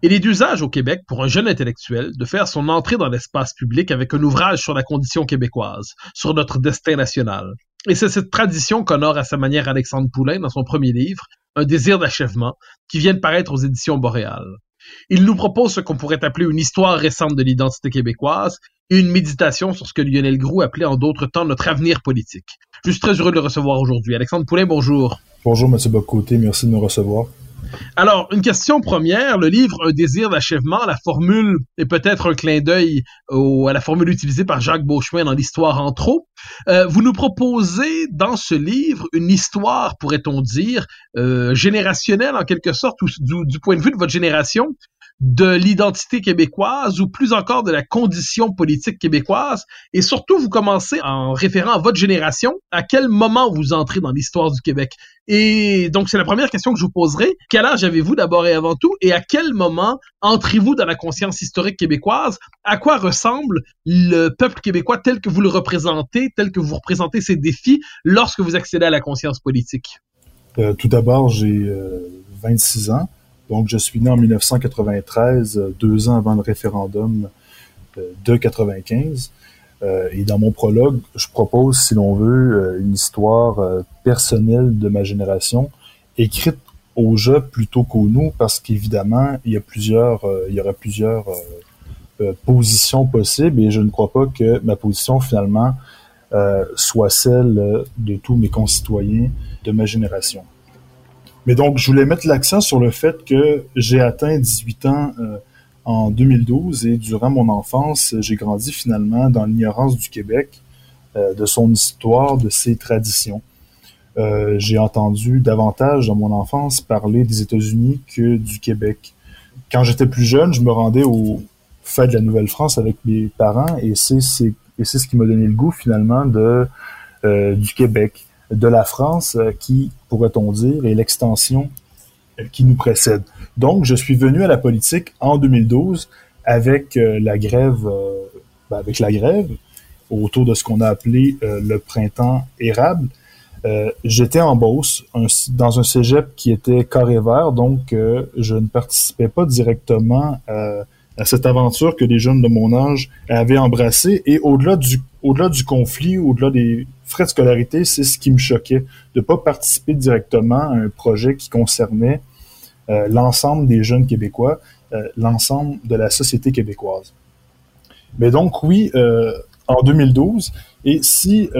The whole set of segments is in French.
Il est d'usage au Québec pour un jeune intellectuel de faire son entrée dans l'espace public avec un ouvrage sur la condition québécoise, sur notre destin national. Et c'est cette tradition qu'honore à sa manière Alexandre Poulain dans son premier livre, Un désir d'achèvement, qui vient de paraître aux éditions Boréal. Il nous propose ce qu'on pourrait appeler une histoire récente de l'identité québécoise et une méditation sur ce que Lionel Groux appelait en d'autres temps notre avenir politique. Je suis très heureux de le recevoir aujourd'hui. Alexandre Poulain, bonjour. Bonjour, M. Bocoté, merci de me recevoir. Alors, une question première, le livre Un désir d'achèvement, la formule est peut-être un clin d'œil à la formule utilisée par Jacques Beauchemin dans l'histoire en trop. Euh, vous nous proposez dans ce livre une histoire, pourrait-on dire, euh, générationnelle en quelque sorte, du, point de vue de votre génération, de l'identité québécoise ou plus encore de la condition politique québécoise. Et surtout, vous commencez en référant à votre génération, à quel moment vous entrez dans l'histoire du Québec? Et donc, c'est la première question que je vous poserai. Quel âge avez-vous d'abord et avant tout? Et à quel moment entrez-vous dans la conscience historique québécoise? À quoi ressemble le peuple québécois tel que vous le représentez, tel que vous représentez ses défis lorsque vous accédez à la conscience politique? Euh, tout d'abord, j'ai 26 euh, ans. Donc, je suis né en 1993, euh, deux ans avant le référendum euh, de 95. Euh, et dans mon prologue, je propose, si l'on veut, une histoire personnelle de ma génération, écrite au jeu plutôt qu'au nous, parce qu'évidemment, il y a plusieurs, il y aura plusieurs positions possibles, et je ne crois pas que ma position finalement soit celle de tous mes concitoyens de ma génération. Mais donc, je voulais mettre l'accent sur le fait que j'ai atteint 18 ans euh, en 2012 et durant mon enfance, j'ai grandi finalement dans l'ignorance du Québec, euh, de son histoire, de ses traditions. Euh, j'ai entendu davantage dans mon enfance parler des États-Unis que du Québec. Quand j'étais plus jeune, je me rendais au fait de la Nouvelle-France avec mes parents et c'est ce qui m'a donné le goût finalement de du Québec de la France euh, qui, pourrait-on dire, est l'extension euh, qui nous précède. Donc, je suis venu à la politique en 2012 avec euh, la grève, ben, avec la grève autour de ce qu'on a appelé le printemps érable. J'étais en Beauce, dans un cégep qui était carré vert, donc je ne participais pas directement à cette aventure que les jeunes de mon âge avaient embrassée. Et au-delà du, au-delà du conflit, au-delà des frais de scolarité, c'est ce qui me choquait, de pas participer directement à un projet qui concernait euh, l'ensemble des jeunes Québécois, euh, l'ensemble de la société québécoise. Mais donc oui, euh, en 2012, et si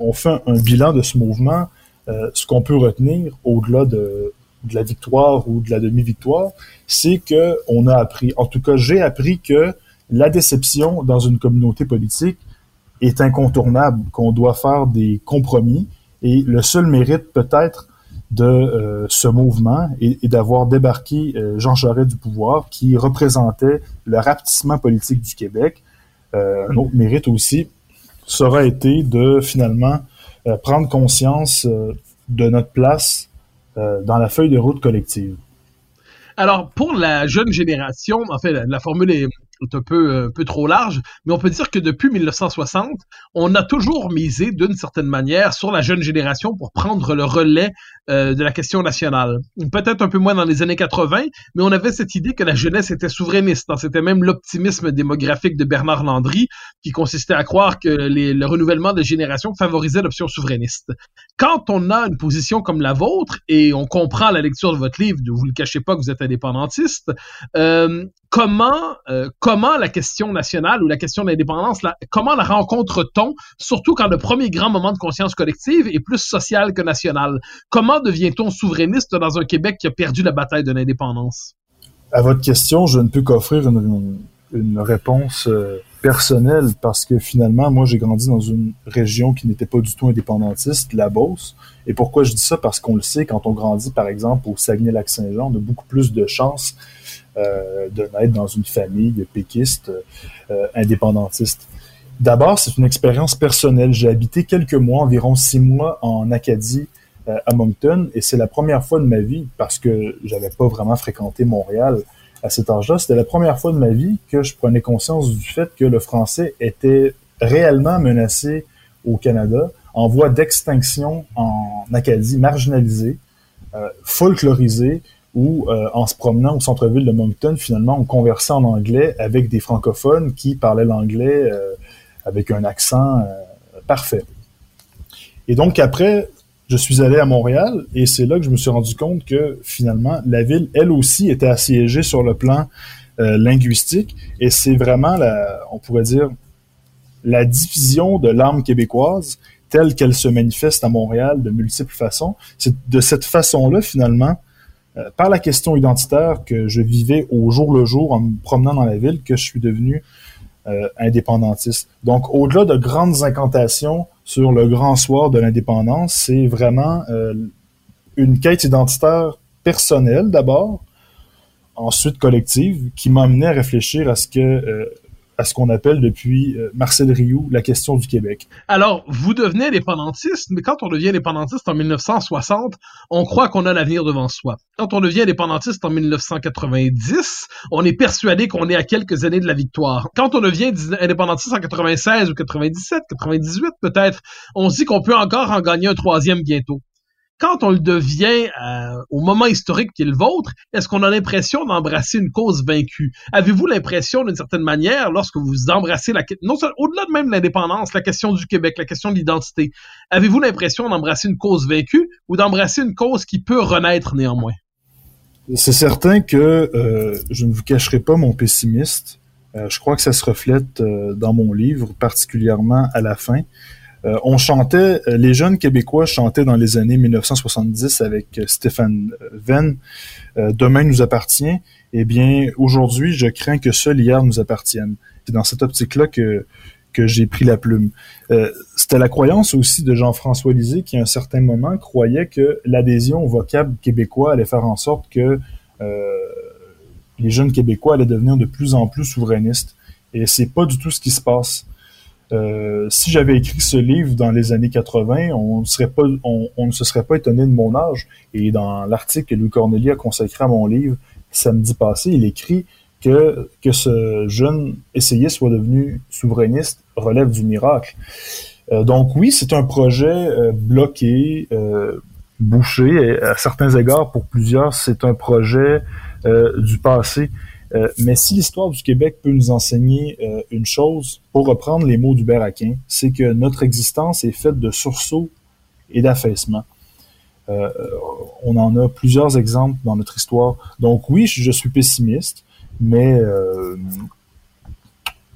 on fait un bilan de ce mouvement, ce qu'on peut retenir au-delà de, de la victoire ou de la demi-victoire, c'est que on a appris, en tout cas j'ai appris que la déception dans une communauté politique, est incontournable, qu'on doit faire des compromis. Et le seul mérite peut-être de euh, ce mouvement est, d'avoir débarqué euh, Jean Charest du pouvoir, qui représentait le rapetissement politique du Québec. Euh, un autre mérite aussi sera été de finalement prendre conscience de notre place dans la feuille de route collective. Alors, pour la jeune génération, en fait, la formule est, un peu, un peu trop large, mais on peut dire que depuis 1960, on a toujours misé d'une certaine manière sur la jeune génération pour prendre le relais de la question nationale. Peut-être un peu moins dans les années 80, mais on avait cette idée que la jeunesse était souverainiste. Hein. C'était même l'optimisme démographique de Bernard Landry qui consistait à croire que le renouvellement des générations favorisait l'option souverainiste. Quand on a une position comme la vôtre, et on comprend la lecture de votre livre, vous ne le cachez pas que vous êtes indépendantiste, euh, comment, euh, comment la question nationale ou la question de l'indépendance, comment la rencontre-t-on, surtout quand le premier grand moment de conscience collective est plus social que national? Comment devient-on souverainiste dans un Québec qui a perdu la bataille de l'indépendance? À votre question, je ne peux qu'offrir une, réponse euh, personnelle parce que finalement, moi, j'ai grandi dans une région qui n'était pas du tout indépendantiste, la Beauce. Et pourquoi je dis ça? Parce qu'on le sait, quand on grandit, par exemple, au Saguenay-Lac-Saint-Jean, on a beaucoup plus de chances euh, de naître dans une famille péquiste, euh, indépendantiste. D'abord, c'est une expérience personnelle. J'ai habité quelques mois, environ six mois en Acadie, euh, à Moncton, et c'est la première fois de ma vie, parce que j'avais pas vraiment fréquenté Montréal à cet âge-là, c'était la première fois de ma vie que je prenais conscience du fait que le français était réellement menacé au Canada, en voie d'extinction en Acadie, marginalisé, euh, folklorisé, où euh, en se promenant au centre-ville de Moncton, finalement, on conversait en anglais avec des francophones qui parlaient l'anglais euh, avec un accent euh, parfait. Et donc après, je suis allé à Montréal et c'est là que je me suis rendu compte que finalement, la ville, elle aussi, était assiégée sur le plan linguistique et c'est vraiment, la, on pourrait dire, la division de l'âme québécoise telle qu'elle se manifeste à Montréal de multiples façons. C'est de cette façon-là, finalement, euh, par la question identitaire que je vivais au jour le jour en me promenant dans la ville que je suis devenu euh, indépendantiste. Donc, au-delà de grandes incantations sur le grand soir de l'indépendance, c'est vraiment euh, une quête identitaire personnelle d'abord, ensuite collective, qui m'a amené à réfléchir à ce que à ce qu'on appelle depuis euh, Marcel Rioux la question du Québec. Alors, vous devenez indépendantiste, mais quand on devient indépendantiste en 1960, on croit qu'on a l'avenir devant soi. Quand on devient indépendantiste en 1990, on est persuadé qu'on est à quelques années de la victoire. Quand on devient indépendantiste en 96 ou 97, 98 peut-être, on se dit qu'on peut encore en gagner un troisième bientôt quand on le devient euh, au moment historique qui est le vôtre, est-ce qu'on a l'impression d'embrasser une cause vaincue? Avez-vous l'impression, d'une certaine manière, lorsque vous embrassez la non au-delà de même l'indépendance, la question du Québec, la question de l'identité, avez-vous l'impression d'embrasser une cause vaincue ou d'embrasser une cause qui peut renaître néanmoins? C'est certain que euh, je ne vous cacherai pas mon pessimiste. Euh, je crois que ça se reflète dans mon livre, particulièrement à la fin. Euh, on chantait, euh, les jeunes Québécois chantaient dans les années 1970 avec euh, Stéphane Venn, Demain nous appartient. Eh bien, aujourd'hui, je crains que seul hier nous appartienne. C'est dans cette optique-là que j'ai pris la plume. C'était la croyance aussi de Jean-François Lisée qui, à un certain moment, croyait que l'adhésion au vocable québécois allait faire en sorte que les jeunes Québécois allaient devenir de plus en plus souverainistes. Et c'est pas du tout ce qui se passe. Euh, si j'avais écrit ce livre dans les années 80, on ne, se serait pas étonné de mon âge. Et dans l'article que Louis Corneli a consacré à mon livre samedi passé, il écrit que, que ce jeune essayiste soit devenu souverainiste relève du miracle. Euh, donc oui, c'est un projet euh, bloqué, bouché. Et à certains égards, pour plusieurs, c'est un projet du passé. Euh, mais si l'histoire du Québec peut nous enseigner euh, une chose, pour reprendre les mots d'Hubert Aquin, c'est que notre existence est faite de sursauts et d'affaissements. Euh, on en a plusieurs exemples dans notre histoire. Donc oui, je, suis pessimiste, mais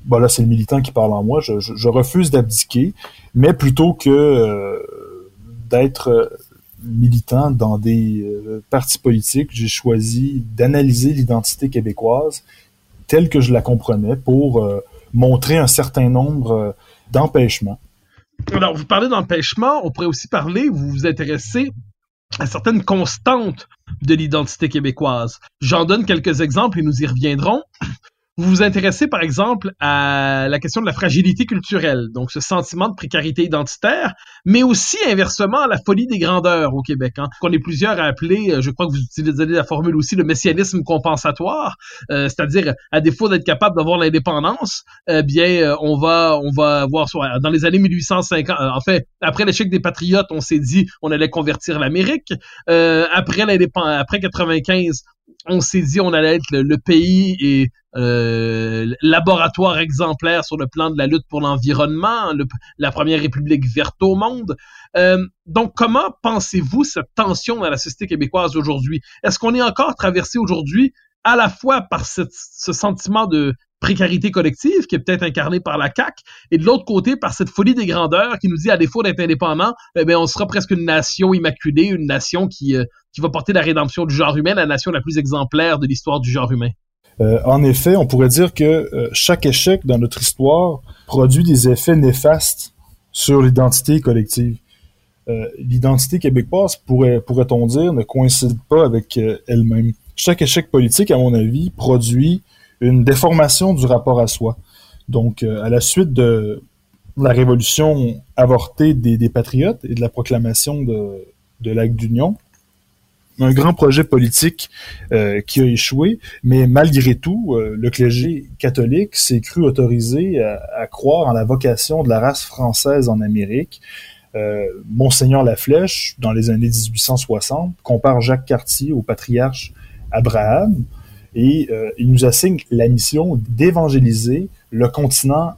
bon là c'est le militant qui parle en moi. Je refuse d'abdiquer, mais plutôt que d'être militant dans des euh, partis politiques, j'ai choisi d'analyser l'identité québécoise telle que je la comprenais pour euh, montrer un certain nombre euh, d'empêchements. Alors, vous parlez d'empêchements, on pourrait aussi parler, vous vous intéressez à certaines constantes de l'identité québécoise. J'en donne quelques exemples et nous y reviendrons. Vous vous intéressez par exemple à la question de la fragilité culturelle, donc ce sentiment de précarité identitaire, mais aussi inversement à la folie des grandeurs au Québec. Hein, qu'on est plusieurs à appeler, euh, je crois que vous utilisez la formule aussi, le messianisme compensatoire, euh, c'est-à-dire à défaut d'être capable d'avoir l'indépendance, eh bien on va on va voir dans les années 1850, en fait après l'échec des patriotes, on s'est dit on allait convertir l'Amérique. après l'indépendance, après 95, on s'est dit on allait être le, pays et euh, laboratoire exemplaire sur le plan de la lutte pour l'environnement, la première république verte au monde. Euh, donc, comment pensez-vous cette tension dans la société québécoise aujourd'hui? Est-ce qu'on est encore traversé aujourd'hui à la fois par ce sentiment de précarité collective qui est peut-être incarnée par la CAC et de l'autre côté par cette folie des grandeurs qui nous dit à défaut d'être indépendant, eh on sera presque une nation immaculée, une nation qui, euh, qui va porter la rédemption du genre humain, la nation la plus exemplaire de l'histoire du genre humain. Euh, en effet, on pourrait dire que euh, chaque échec dans notre histoire produit des effets néfastes sur l'identité collective. l'identité québécoise, pourrait, pourrait-on dire, ne coïncide pas avec elle-même. Chaque échec politique, à mon avis, produit une déformation du rapport à soi. Donc, euh, à la suite de la révolution avortée des, patriotes et de la proclamation de, l'acte d'union, un grand projet politique euh, qui a échoué, mais malgré tout, euh, le clergé catholique s'est cru autorisé à, croire en la vocation de la race française en Amérique. Monseigneur Laflèche, dans les années 1860, compare Jacques Cartier au patriarche Abraham, et euh, il nous assigne la mission d'évangéliser le continent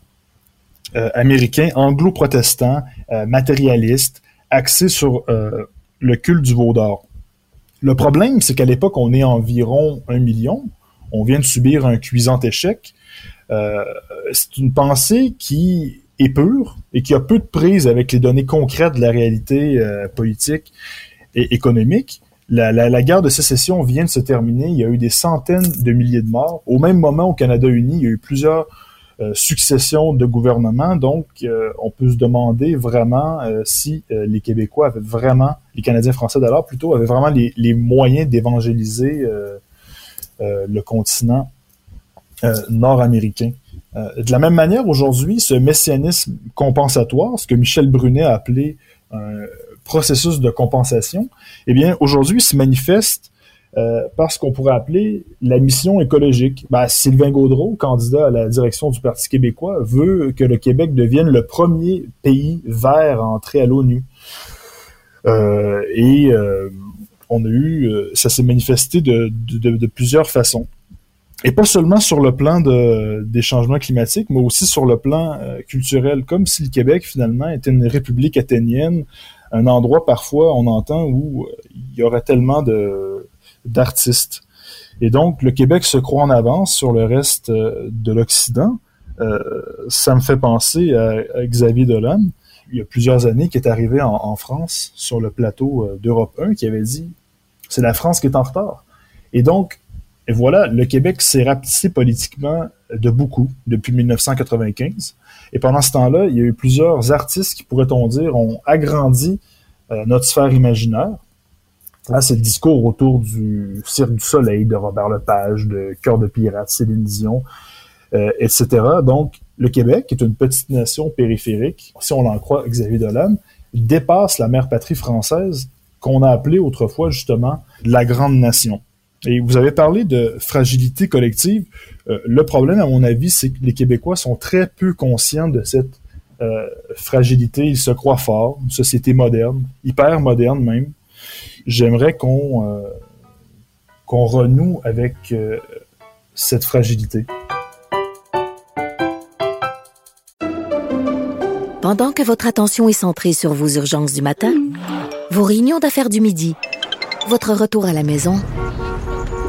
euh, américain anglo-protestant, euh, matérialiste, axé sur le culte du veau d'or. Le problème, c'est qu'à l'époque, on est environ un million. On vient de subir un cuisant échec. c'est une pensée qui est pure et qui a peu de prise avec les données concrètes de la réalité politique et économique la, guerre de sécession vient de se terminer. Il y a eu des centaines de milliers de morts. Au même moment, au Canada uni, il y a eu plusieurs euh, successions de gouvernements. Donc, euh, on peut se demander vraiment euh, si les Québécois avaient vraiment, les Canadiens français d'alors plutôt, avaient vraiment les, les moyens d'évangéliser le continent nord-américain. de la même manière, aujourd'hui, ce messianisme compensatoire, ce que Michel Brunet a appelé un processus de compensation, eh bien, aujourd'hui se manifeste euh, par ce qu'on pourrait appeler la mission écologique. Ben, Sylvain Gaudreau, candidat à la direction du Parti québécois, veut que le Québec devienne le premier pays vert à entrer à l'ONU. Euh, et euh, on a eu, ça s'est manifesté de, de, plusieurs façons. Et pas seulement sur le plan de, des changements climatiques, mais aussi sur le plan culturel, comme si le Québec finalement était une république athénienne un endroit parfois on entend où euh, il y aurait tellement de d'artistes. Et donc le Québec se croit en avance sur le reste euh, de l'Occident. Euh, ça me fait penser à, Xavier Dolan, il y a plusieurs années, qui est arrivé en, France sur le plateau d'Europe 1, qui avait dit c'est la France qui est en retard. Et donc, et voilà, le Québec s'est rapetissé politiquement de beaucoup depuis 1995. Et pendant ce temps-là, il y a eu plusieurs artistes qui, pourrait-on dire, ont agrandi euh, notre sphère imaginaire. Là, c'est le discours autour du Cirque du Soleil de Robert Lepage, de Cœur de Pirate, Céline Dion, euh, etc. Donc, le Québec, est une petite nation périphérique, si on en croit Xavier Dolan, dépasse la mère patrie française qu'on a appelée autrefois justement la grande nation. Et vous avez parlé de fragilité collective. Euh, le problème, à mon avis, c'est que les Québécois sont très peu conscients de cette euh, fragilité. Ils se croient forts, une société moderne, hyper moderne même. J'aimerais qu'on euh, qu'on renoue avec cette fragilité. Pendant que votre attention est centrée sur vos urgences du matin, vos réunions d'affaires du midi, votre retour à la maison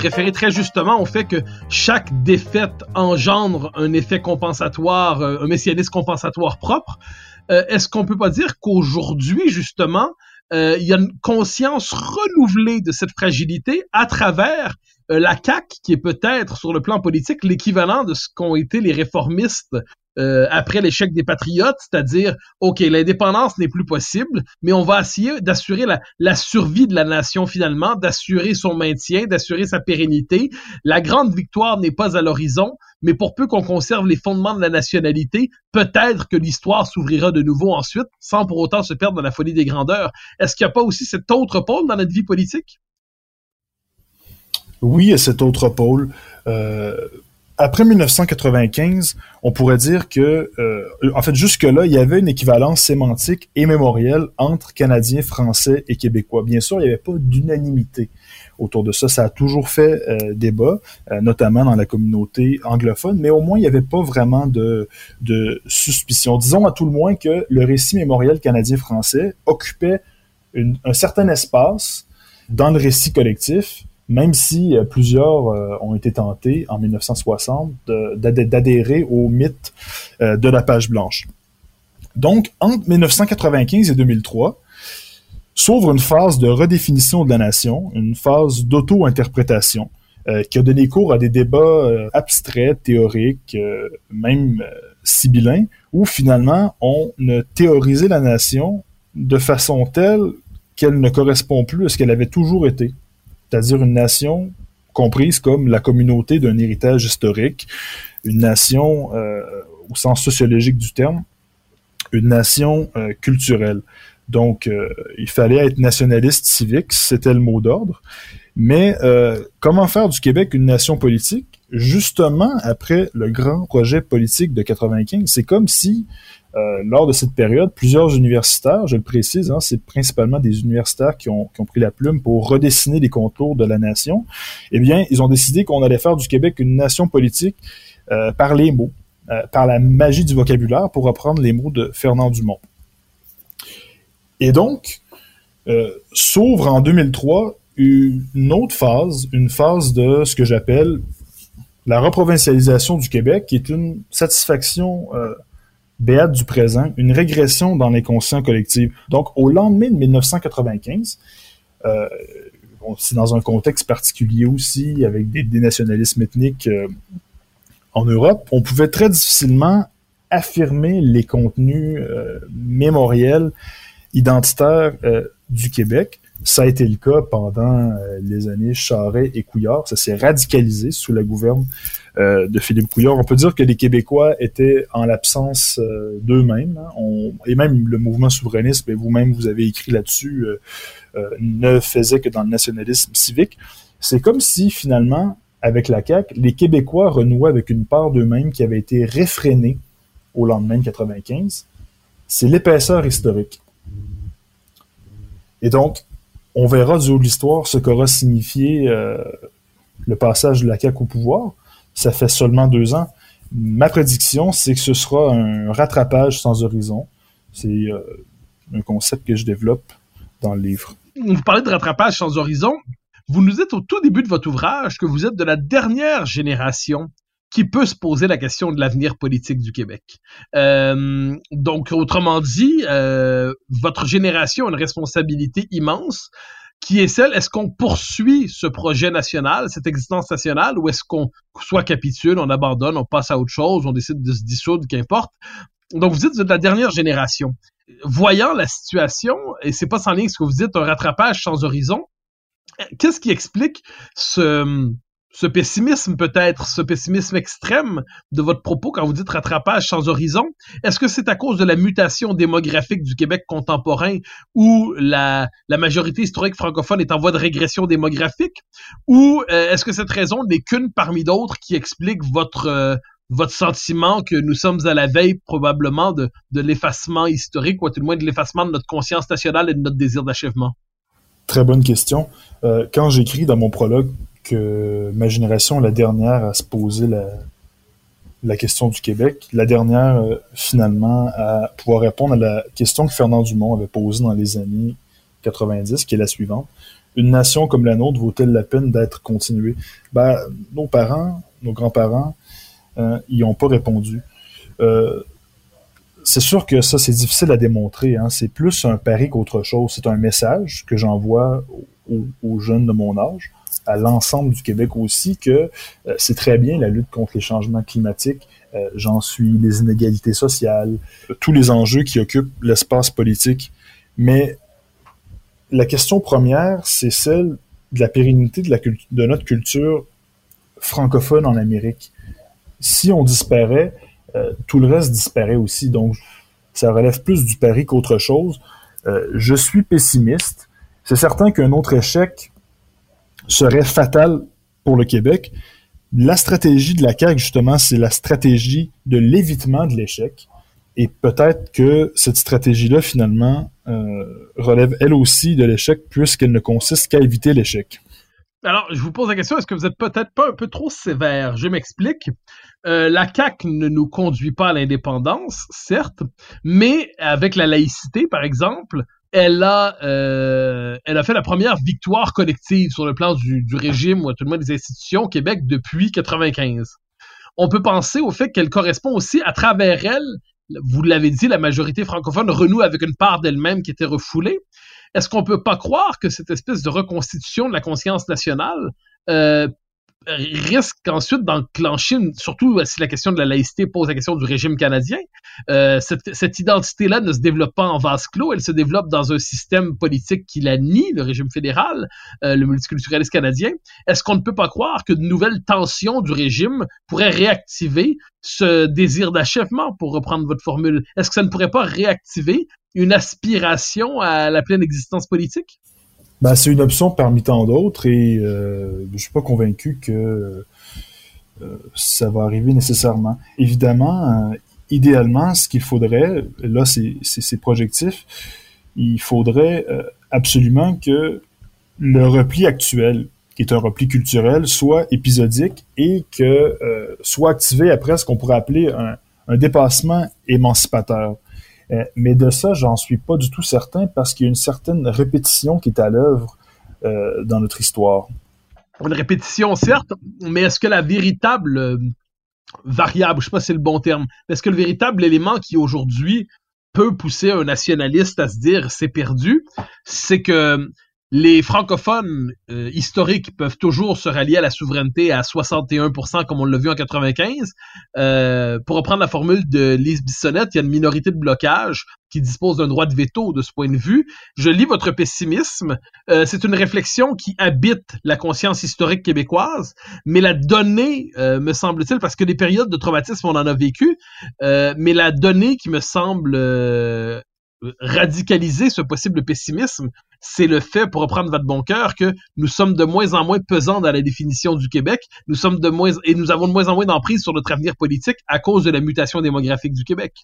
Référez très justement au fait que chaque défaite engendre un effet compensatoire, euh, un messianisme compensatoire propre. Euh, est-ce qu'on peut pas dire qu'aujourd'hui, justement, euh, il y a une conscience renouvelée de cette fragilité à travers la CAQ, qui est peut-être sur le plan politique l'équivalent de ce qu'ont été les réformistes euh, après l'échec des patriotes, c'est-à-dire, OK, l'indépendance n'est plus possible, mais on va essayer d'assurer la, survie de la nation finalement, d'assurer son maintien, d'assurer sa pérennité. La grande victoire n'est pas à l'horizon, mais pour peu qu'on conserve les fondements de la nationalité, peut-être que l'histoire s'ouvrira de nouveau ensuite, sans pour autant se perdre dans la folie des grandeurs. Est-ce qu'il n'y a pas aussi cet autre pôle dans notre vie politique? Oui, a cet autre pôle. Euh, après 1995, on pourrait dire que, euh, en fait, jusque-là, il y avait une équivalence sémantique et mémorielle entre Canadiens, Français et Québécois. Bien sûr, il n'y avait pas d'unanimité autour de ça. Ça a toujours fait euh, débat, euh, notamment dans la communauté anglophone, mais au moins, il n'y avait pas vraiment de, de suspicion. Disons à tout le moins que le récit mémoriel canadien-français occupait un certain espace dans le récit collectif, même si euh, plusieurs euh, ont été tentés en 1960 d'adhérer au mythe euh, de la page blanche. Donc, entre 1995 et 2003, s'ouvre une phase de redéfinition de la nation, une phase d'auto-interprétation, qui a donné cours à des débats abstraits, théoriques, même sibyllins, où finalement on a théorisé la nation de façon telle qu'elle ne correspond plus à ce qu'elle avait toujours été c'est-à-dire une nation comprise comme la communauté d'un héritage historique, une nation euh, au sens sociologique du terme, une nation euh, culturelle. Donc, euh, il fallait être nationaliste civique, c'était le mot d'ordre. Mais comment faire du Québec une nation politique? Justement, après le grand projet politique de 95, c'est comme si euh, lors de cette période, plusieurs universitaires, je le précise, hein, c'est principalement des universitaires qui ont, qui ont, pris la plume pour redessiner les contours de la nation, eh bien, ils ont décidé qu'on allait faire du Québec une nation politique euh, par les mots, euh, par la magie du vocabulaire, pour reprendre les mots de Fernand Dumont. Et donc, s'ouvre en 2003 une autre phase, une phase de ce que j'appelle la reprovincialisation du Québec, qui est une satisfaction béate du présent, une régression dans l'inconscient collectif. Donc, au lendemain de 1995, euh, c'est dans un contexte particulier aussi, avec des, nationalismes ethniques euh, en Europe, on pouvait très difficilement affirmer les contenus euh, mémoriels, identitaires euh, du Québec. Ça a été le cas pendant les années Charret et Couillard. Ça s'est radicalisé sous la gouverne euh, de Philippe Couillard. On peut dire que les Québécois étaient en l'absence euh, d'eux-mêmes. Hein. et même le mouvement souverainiste, et vous-même vous avez écrit là-dessus, euh, ne faisait que dans le nationalisme civique. C'est comme si finalement, avec la CAQ, les Québécois renouaient avec une part d'eux-mêmes qui avait été réfrénée au lendemain de 95. C'est l'épaisseur historique. Et donc, on verra du haut de l'histoire ce qu'aura signifié le passage de la CAQ au pouvoir ça fait seulement deux ans. Ma prédiction, c'est que ce sera un rattrapage sans horizon. C'est euh, un concept que je développe dans le livre. Vous parlez de rattrapage sans horizon. Vous nous dites au tout début de votre ouvrage que vous êtes de la dernière génération qui peut se poser la question de l'avenir politique du Québec. Euh, donc, autrement dit, euh, votre génération a une responsabilité immense qui est celle, est-ce qu'on poursuit ce projet national, cette existence nationale, ou est-ce qu'on soit capitule, on abandonne, on passe à autre chose, on décide de se dissoudre, qu'importe? Donc vous dites, vous êtes de la dernière génération. Voyant la situation, et c'est pas sans lien ce que vous dites, un rattrapage sans horizon, qu'est-ce qui explique ce, ce pessimisme peut-être, ce pessimisme extrême de votre propos quand vous dites rattrapage sans horizon, est-ce que c'est à cause de la mutation démographique du Québec contemporain où la, majorité historique francophone est en voie de régression démographique ou euh, est-ce que cette raison n'est qu'une parmi d'autres qui explique votre euh, sentiment que nous sommes à la veille probablement de, de l'effacement historique ou à tout le moins de l'effacement de notre conscience nationale et de notre désir d'achèvement? Très bonne question. Euh, quand j'écris dans mon prologue que ma génération, la dernière à se poser la, la question du Québec, la dernière euh, finalement à pouvoir répondre à la question que Fernand Dumont avait posée dans les années 90, qui est la suivante. une nation comme la nôtre vaut-elle la peine d'être continuée? Ben, nos parents, nos grands-parents, euh, ils n'ont pas répondu. Euh, c'est sûr que ça, c'est difficile à démontrer. Hein. C'est plus un pari qu'autre chose. C'est un message que j'envoie aux, jeunes de mon âge, à l'ensemble du Québec aussi, que euh, c'est très bien la lutte contre les changements climatiques. Euh, j'en suis les inégalités sociales, tous les enjeux qui occupent l'espace politique. Mais la question première, c'est celle de la pérennité de, la de notre culture francophone en Amérique. Si on disparaît, euh, tout le reste disparaît aussi. Donc, ça relève plus du pari qu'autre chose. Je suis pessimiste. C'est certain qu'un autre échec serait fatal pour le Québec. La stratégie de la CAQ, justement, c'est la stratégie de l'évitement de l'échec. Et peut-être que cette stratégie-là, finalement, euh, relève elle aussi de l'échec puisqu'elle ne consiste qu'à éviter l'échec. Alors, je vous pose la question, est-ce que vous êtes peut-être pas un peu trop sévère? Je m'explique. Euh, la CAQ ne nous conduit pas à l'indépendance, certes, mais avec la laïcité, par exemple, elle a, euh, elle a fait la première victoire collective sur le plan du, régime ou tout le moins des institutions au Québec depuis 95. On peut penser au fait qu'elle correspond aussi à travers elle, vous l'avez dit, la majorité francophone renoue avec une part d'elle-même qui était refoulée. Est-ce qu'on peut pas croire que cette espèce de reconstitution de la conscience nationale euh, risque ensuite d'enclencher, surtout si la question de la laïcité pose la question du régime canadien, euh, cette, cette identité-là ne se développe pas en vase clos, elle se développe dans un système politique qui la nie, le régime fédéral, euh, le multiculturalisme canadien. Est-ce qu'on ne peut pas croire que de nouvelles tensions du régime pourraient réactiver ce désir d'achèvement, pour reprendre votre formule? Est-ce que ça ne pourrait pas réactiver une aspiration à la pleine existence politique? Ben, c'est une option parmi tant d'autres et euh, je suis pas convaincu que euh, ça va arriver nécessairement. Évidemment, euh, idéalement, ce qu'il faudrait, là c'est projectif, il faudrait euh, absolument que le repli actuel, qui est un repli culturel, soit épisodique et que soit activé après ce qu'on pourrait appeler un, un dépassement émancipateur. Euh, mais de ça, j'en suis pas du tout certain parce qu'il y a une certaine répétition qui est à l'œuvre euh, dans notre histoire. Une répétition, certes, mais est-ce que la véritable euh, variable, je sais pas si c'est le bon terme, est-ce que le véritable élément qui aujourd'hui peut pousser un nationaliste à se dire c'est perdu, c'est que les francophones euh, historiques peuvent toujours se rallier à la souveraineté à 61%, comme on l'a vu en 95. Euh, pour reprendre la formule de Lise Bissonnette, il y a une minorité de blocage qui dispose d'un droit de veto de ce point de vue. Je lis votre pessimisme. Euh, c'est une réflexion qui habite la conscience historique québécoise, mais la donnée, me semble-t-il, parce que des périodes de traumatisme, on en a vécu, mais la donnée qui me semble radicaliser ce possible pessimisme, c'est le fait, pour reprendre votre bon cœur, que nous sommes de moins en moins pesants dans la définition du Québec, nous sommes de moins et nous avons de moins en moins d'emprise sur notre avenir politique à cause de la mutation démographique du Québec.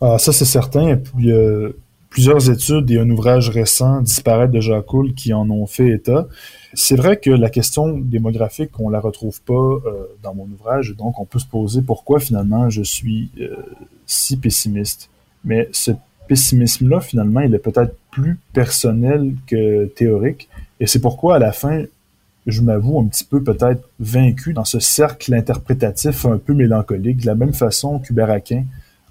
Ah, ça c'est certain. Puis, euh, plusieurs études et un ouvrage récent, Disparaître de Jacques Coul, qui en ont fait état. C'est vrai que la question démographique, on la retrouve pas euh, dans mon ouvrage, donc on peut se poser pourquoi finalement je suis euh, si pessimiste. Mais ce pessimisme-là, finalement, il est peut-être plus personnel que théorique. Et c'est pourquoi, à la fin, je m'avoue un petit peu peut-être vaincu dans ce cercle interprétatif un peu mélancolique, de la même façon qu'Hubert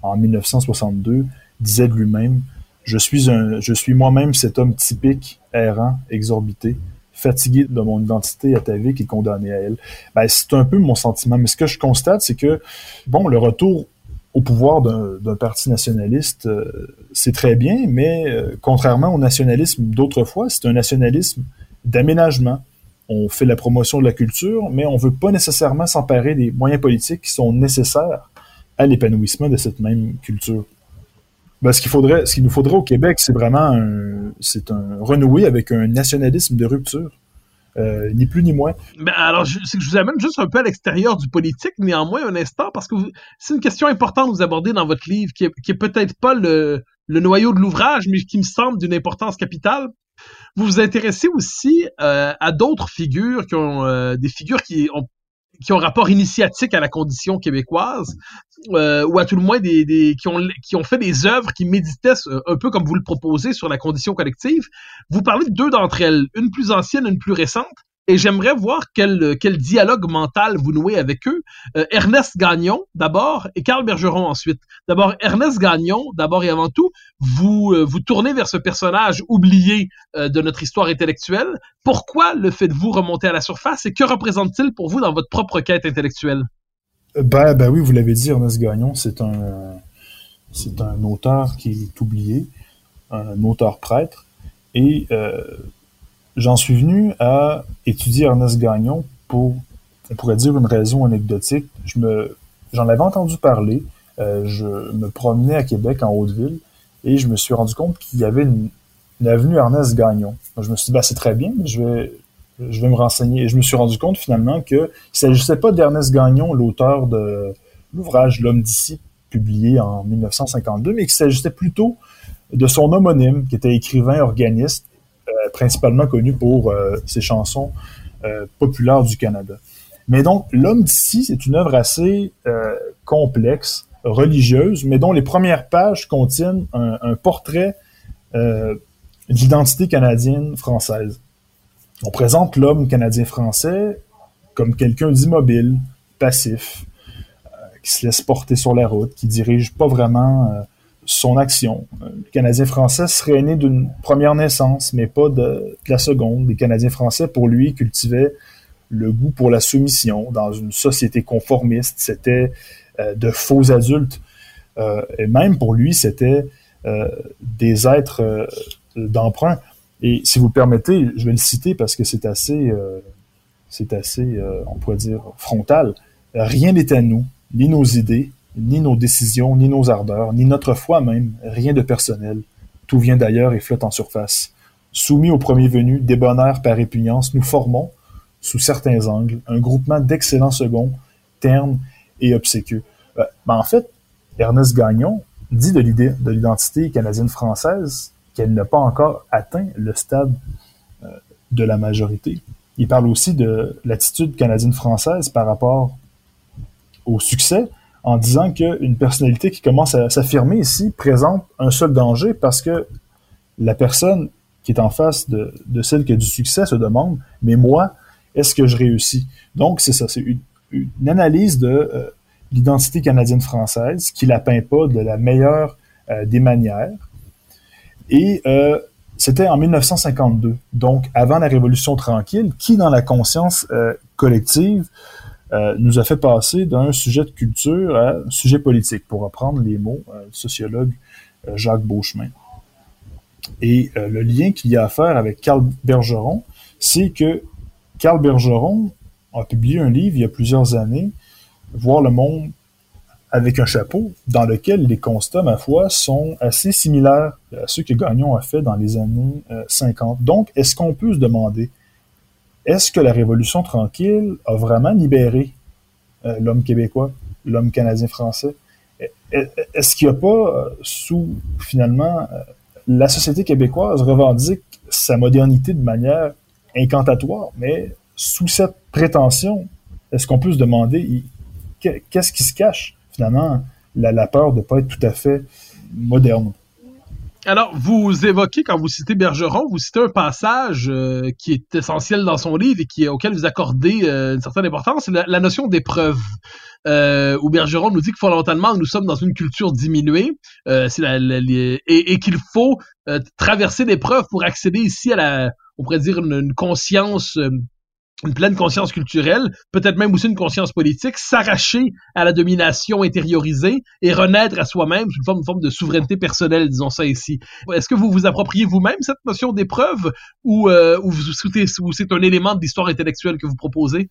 en 1962, disait de lui-même Je suis, suis moi-même cet homme typique, errant, exorbité, fatigué de mon identité atavique et condamné à elle. Ben, c'est un peu mon sentiment. Mais ce que je constate, c'est que, bon, le retour au pouvoir d'un parti nationaliste, euh, c'est très bien, mais euh, contrairement au nationalisme d'autrefois, c'est un nationalisme d'aménagement. On fait la promotion de la culture, mais on veut pas nécessairement s'emparer des moyens politiques qui sont nécessaires à l'épanouissement de cette même culture. Ben, ce qu'il faudrait, ce qu'il nous faudrait au Québec, c'est vraiment un, c'est un renouer avec un nationalisme de rupture. Euh, ni plus ni moins. Ben alors, je, je vous amène juste un peu à l'extérieur du politique, néanmoins, un instant, parce que c'est une question importante que vous abordez dans votre livre, qui est, qui est peut-être pas le, le noyau de l'ouvrage, mais qui me semble d'une importance capitale. Vous vous intéressez aussi euh, à d'autres figures qui ont euh, des figures qui ont qui ont rapport initiatique à la condition québécoise, euh, ou à tout le moins des, des, qui, ont, qui ont fait des œuvres qui méditaient un peu comme vous le proposez sur la condition collective. Vous parlez de deux d'entre elles, une plus ancienne, une plus récente. Et j'aimerais voir quel, quel dialogue mental vous nouez avec eux. Euh, Ernest Gagnon, d'abord, et Carl Bergeron ensuite. D'abord, Ernest Gagnon, d'abord et avant tout, vous euh, vous tournez vers ce personnage oublié euh, de notre histoire intellectuelle. Pourquoi le faites-vous remonter à la surface et que représente-t-il pour vous dans votre propre quête intellectuelle? Ben, ben oui, vous l'avez dit, Ernest Gagnon, c'est un, c'est un auteur qui est oublié, un auteur prêtre. Et J'en suis venu à étudier Ernest Gagnon pour, on pourrait dire, une raison anecdotique. Je me, j'en avais entendu parler. Euh, je me promenais à Québec, en Haute-Ville, et je me suis rendu compte qu'il y avait une, avenue Ernest Gagnon. je me suis dit, bah, c'est très bien, mais je vais, je vais me renseigner. Et je me suis rendu compte finalement qu'il ne s'agissait pas d'Ernest Gagnon, l'auteur de l'ouvrage L'homme d'ici, publié en 1952, mais qu'il s'agissait plutôt de son homonyme, qui était écrivain organiste principalement connu pour euh, ses chansons euh, populaires du Canada. Mais donc, L'homme d'ici, c'est une œuvre assez complexe, religieuse, mais dont les premières pages contiennent un, portrait d'identité canadienne-française. On présente l'homme canadien-français comme quelqu'un d'immobile, passif, qui se laisse porter sur la route, qui dirige pas vraiment son action. Le Canadien français serait né d'une première naissance, mais pas de, la seconde. Les Canadiens français, pour lui, cultivaient le goût pour la soumission dans une société conformiste. C'était euh, de faux adultes. Euh, et même pour lui, c'était euh, des êtres d'emprunt. Et si vous permettez, je vais le citer parce que c'est assez, c'est assez, on pourrait dire, frontal. Rien n'est à nous, ni nos idées, ni nos décisions, ni nos ardeurs, ni notre foi même, rien de personnel. Tout vient d'ailleurs et flotte en surface. Soumis au premier venu, débonnaire par répugnance, nous formons, sous certains angles, un groupement d'excellents seconds, ternes et obséquieux. Euh, en fait, Ernest Gagnon dit de l'identité canadienne-française qu'elle n'a pas encore atteint le stade euh, de la majorité. Il parle aussi de l'attitude canadienne-française par rapport au succès, en disant qu'une personnalité qui commence à s'affirmer ici présente un seul danger parce que la personne qui est en face de, celle qui a du succès se demande, mais moi, est-ce que je réussis? Donc, c'est ça, c'est une, analyse de euh, l'identité canadienne-française qui la peint pas de la meilleure euh, des manières. Et euh, c'était en 1952, donc avant la Révolution tranquille, qui dans la conscience collective euh, nous a fait passer d'un sujet de culture à un sujet politique, pour reprendre les mots euh, du sociologue euh, Jacques Beauchemin. Et le lien qu'il y a à faire avec Carl Bergeron, c'est que Carl Bergeron a publié un livre il y a plusieurs années, Voir le monde avec un chapeau, dans lequel les constats, ma foi, sont assez similaires à ceux que Gagnon a fait dans les années 50. Donc, est-ce qu'on peut se demander est-ce que la Révolution tranquille a vraiment libéré euh, l'homme québécois, l'homme canadien-français? Est-ce qu'il n'y a pas, euh, sous, finalement, euh, la société québécoise revendique sa modernité de manière incantatoire, mais sous cette prétention, est-ce qu'on peut se demander qu'est-ce qui se cache, finalement, la peur de ne pas être tout à fait moderne? Alors, vous évoquez, quand vous citez Bergeron, vous citez un passage euh, qui est essentiel dans son livre et qui, auquel vous accordez euh, une certaine importance, c'est la, notion d'épreuve. Euh, où Bergeron nous dit que fondamentalement, nous sommes dans une culture diminuée euh, la, et, et qu'il faut traverser l'épreuve pour accéder ici à la, on pourrait dire, une, une conscience une pleine conscience culturelle, peut-être même aussi une conscience politique, s'arracher à la domination intériorisée et renaître à soi-même sous une forme, de souveraineté personnelle, disons ça ici. Est-ce que vous vous appropriez vous-même cette notion d'épreuve ou, euh, c'est un élément de l'histoire intellectuelle que vous proposez?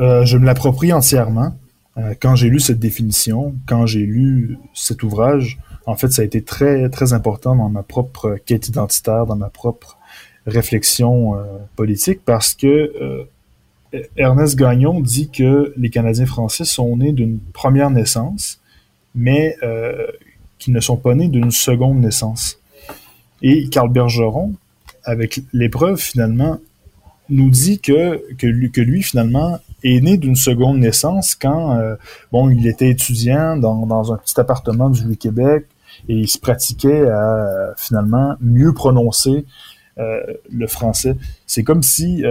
Euh, je me l'approprie entièrement. Euh, quand j'ai lu cette définition, quand j'ai lu cet ouvrage, en fait, ça a été très, très important dans ma propre quête identitaire, dans ma propre réflexion politique, parce que Ernest Gagnon dit que les Canadiens français sont nés d'une première naissance, mais euh, qu'ils ne sont pas nés d'une seconde naissance. Et Carl Bergeron, avec l'épreuve finalement, nous dit que, que, lui, finalement, est né d'une seconde naissance quand bon il était étudiant dans, dans un petit appartement du Vieux-Québec et il se pratiquait à finalement mieux prononcer le français. C'est comme si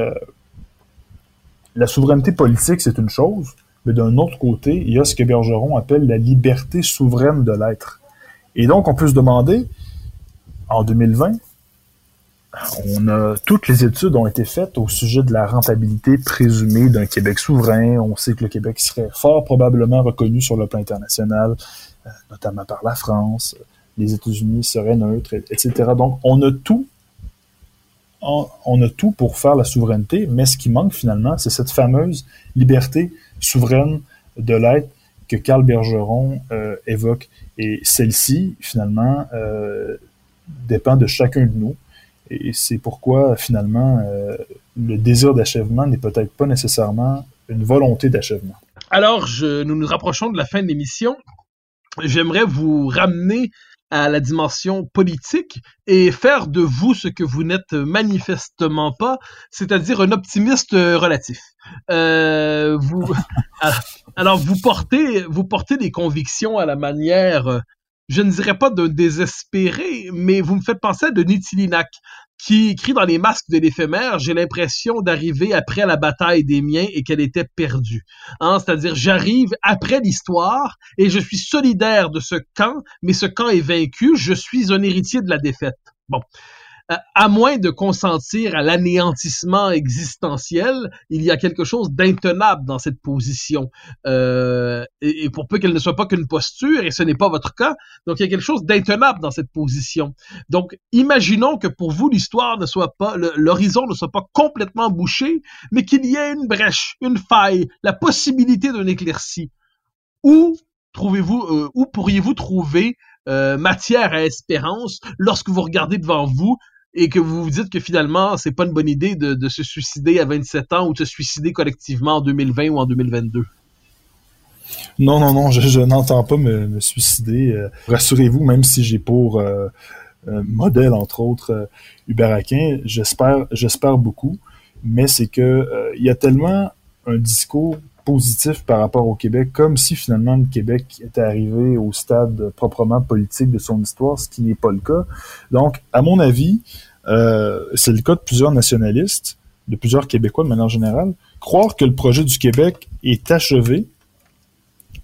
la souveraineté politique, c'est une chose, mais d'un autre côté, il y a ce que Bergeron appelle la liberté souveraine de l'être. Et donc, on peut se demander, en 2020, on a, toutes les études ont été faites au sujet de la rentabilité présumée d'un Québec souverain. On sait que le Québec serait fort probablement reconnu sur le plan international, euh, notamment par la France. Les États-Unis seraient neutres, etc. Donc, on a tout on a tout pour faire la souveraineté, mais ce qui manque finalement, c'est cette fameuse liberté souveraine de l'être que Carl Bergeron euh, évoque. Et celle-ci, finalement, euh, dépend de chacun de nous. Et c'est pourquoi, finalement, euh, le désir d'achèvement n'est peut-être pas nécessairement une volonté d'achèvement. Alors, nous nous rapprochons de la fin de l'émission. J'aimerais vous ramener à la dimension politique et faire de vous ce que vous n'êtes manifestement pas, c'est-à-dire un optimiste relatif. Euh, vous, alors vous portez, vous portez des convictions à la manière, je ne dirais pas d'un désespéré, mais vous me faites penser à Denis Tillinac, qui écrit dans les masques de l'éphémère, j'ai l'impression d'arriver après la bataille des miens et qu'elle était perdue. Hein? C'est-à-dire, j'arrive après l'histoire et je suis solidaire de ce camp, mais ce camp est vaincu, je suis un héritier de la défaite. Bon. Euh, à moins de consentir à l'anéantissement existentiel, il y a quelque chose d'intenable dans cette position. Euh, et, pour peu qu'elle ne soit pas qu'une posture, et ce n'est pas votre cas, donc il y a quelque chose d'intenable dans cette position. Donc, imaginons que pour vous, l'histoire ne soit pas, l'horizon ne soit pas complètement bouché, mais qu'il y ait une brèche, une faille, la possibilité d'un éclairci. Où trouvez-vous, euh, où pourriez-vous trouver euh, matière à espérance lorsque vous regardez devant vous et que vous vous dites que finalement, c'est pas une bonne idée de, se suicider à 27 ans ou de se suicider collectivement en 2020 ou en 2022? Non, non, non, je, n'entends pas me, suicider. Euh, rassurez-vous, même si j'ai pour euh, euh, modèle, entre autres, Hubert Aquin, j'espère, j'espère beaucoup, mais c'est que il y a tellement un discours positif par rapport au Québec, comme si finalement le Québec était arrivé au stade proprement politique de son histoire, ce qui n'est pas le cas. Donc, à mon avis, euh, c'est le cas de plusieurs nationalistes, de plusieurs Québécois de manière générale, croire que le projet du Québec est achevé,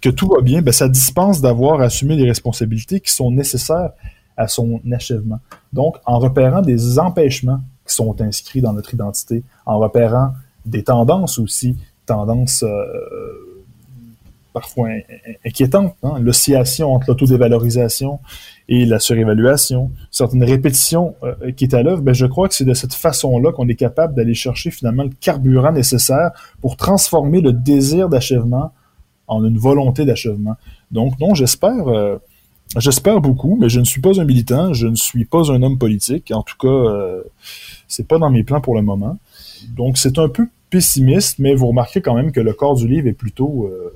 que tout va bien, ben, ça dispense d'avoir assumé les responsabilités qui sont nécessaires à son achèvement. Donc, en repérant des empêchements qui sont inscrits dans notre identité, en repérant des tendances aussi tendance euh, parfois inquiétante, hein? l'oscillation entre l'autodévalorisation et la surévaluation, certaines répétitions euh, qui est à l'œuvre, ben je crois que c'est de cette façon-là qu'on est capable d'aller chercher finalement le carburant nécessaire pour transformer le désir d'achèvement en une volonté d'achèvement. Donc non, j'espère euh, j'espère beaucoup, mais je ne suis pas un militant, je ne suis pas un homme politique, en tout cas c'est pas dans mes plans pour le moment. Donc c'est un peu pessimiste, mais vous remarquez quand même que le corps du livre est plutôt, euh,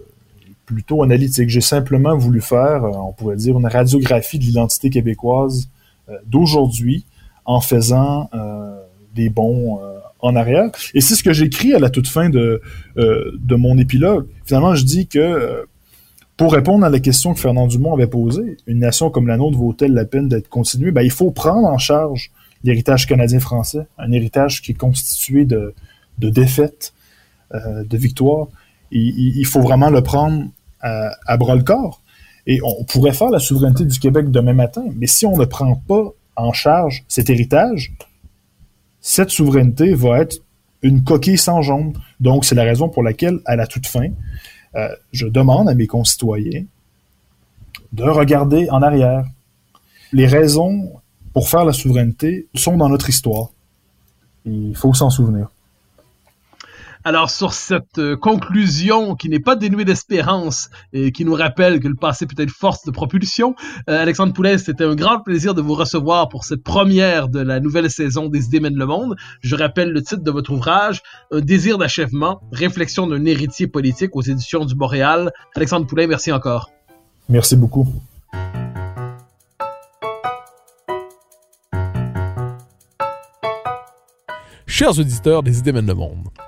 plutôt analytique. J'ai simplement voulu faire, euh, on pourrait dire, une radiographie de l'identité québécoise euh, d'aujourd'hui en faisant des bons en arrière. Et c'est ce que j'écris à la toute fin de, mon épilogue. Finalement, je dis que pour répondre à la question que Fernand Dumont avait posée, une nation comme la nôtre vaut-elle la peine d'être continuée? Ben, il faut prendre en charge l'héritage canadien-français, un héritage qui est constitué de, de défaite, euh, de victoire. Il, faut vraiment le prendre à, bras le corps. Et on pourrait faire la souveraineté du Québec demain matin, mais si on ne prend pas en charge cet héritage, cette souveraineté va être une coquille sans jambes. Donc, c'est la raison pour laquelle, à la toute fin, euh, je demande à mes concitoyens de regarder en arrière. Les raisons pour faire la souveraineté sont dans notre histoire. Il faut s'en souvenir. Alors sur cette euh, conclusion qui n'est pas dénuée d'espérance et qui nous rappelle que le passé peut être force de propulsion, euh, Alexandre Poulet, c'était un grand plaisir de vous recevoir pour cette première de la nouvelle saison des idées mènent le monde. Je rappelle le titre de votre ouvrage, Un désir d'achèvement, réflexion d'un héritier politique aux éditions du Boréal. Alexandre Poulet, merci encore. Merci beaucoup. Chers auditeurs des idées mènent le monde,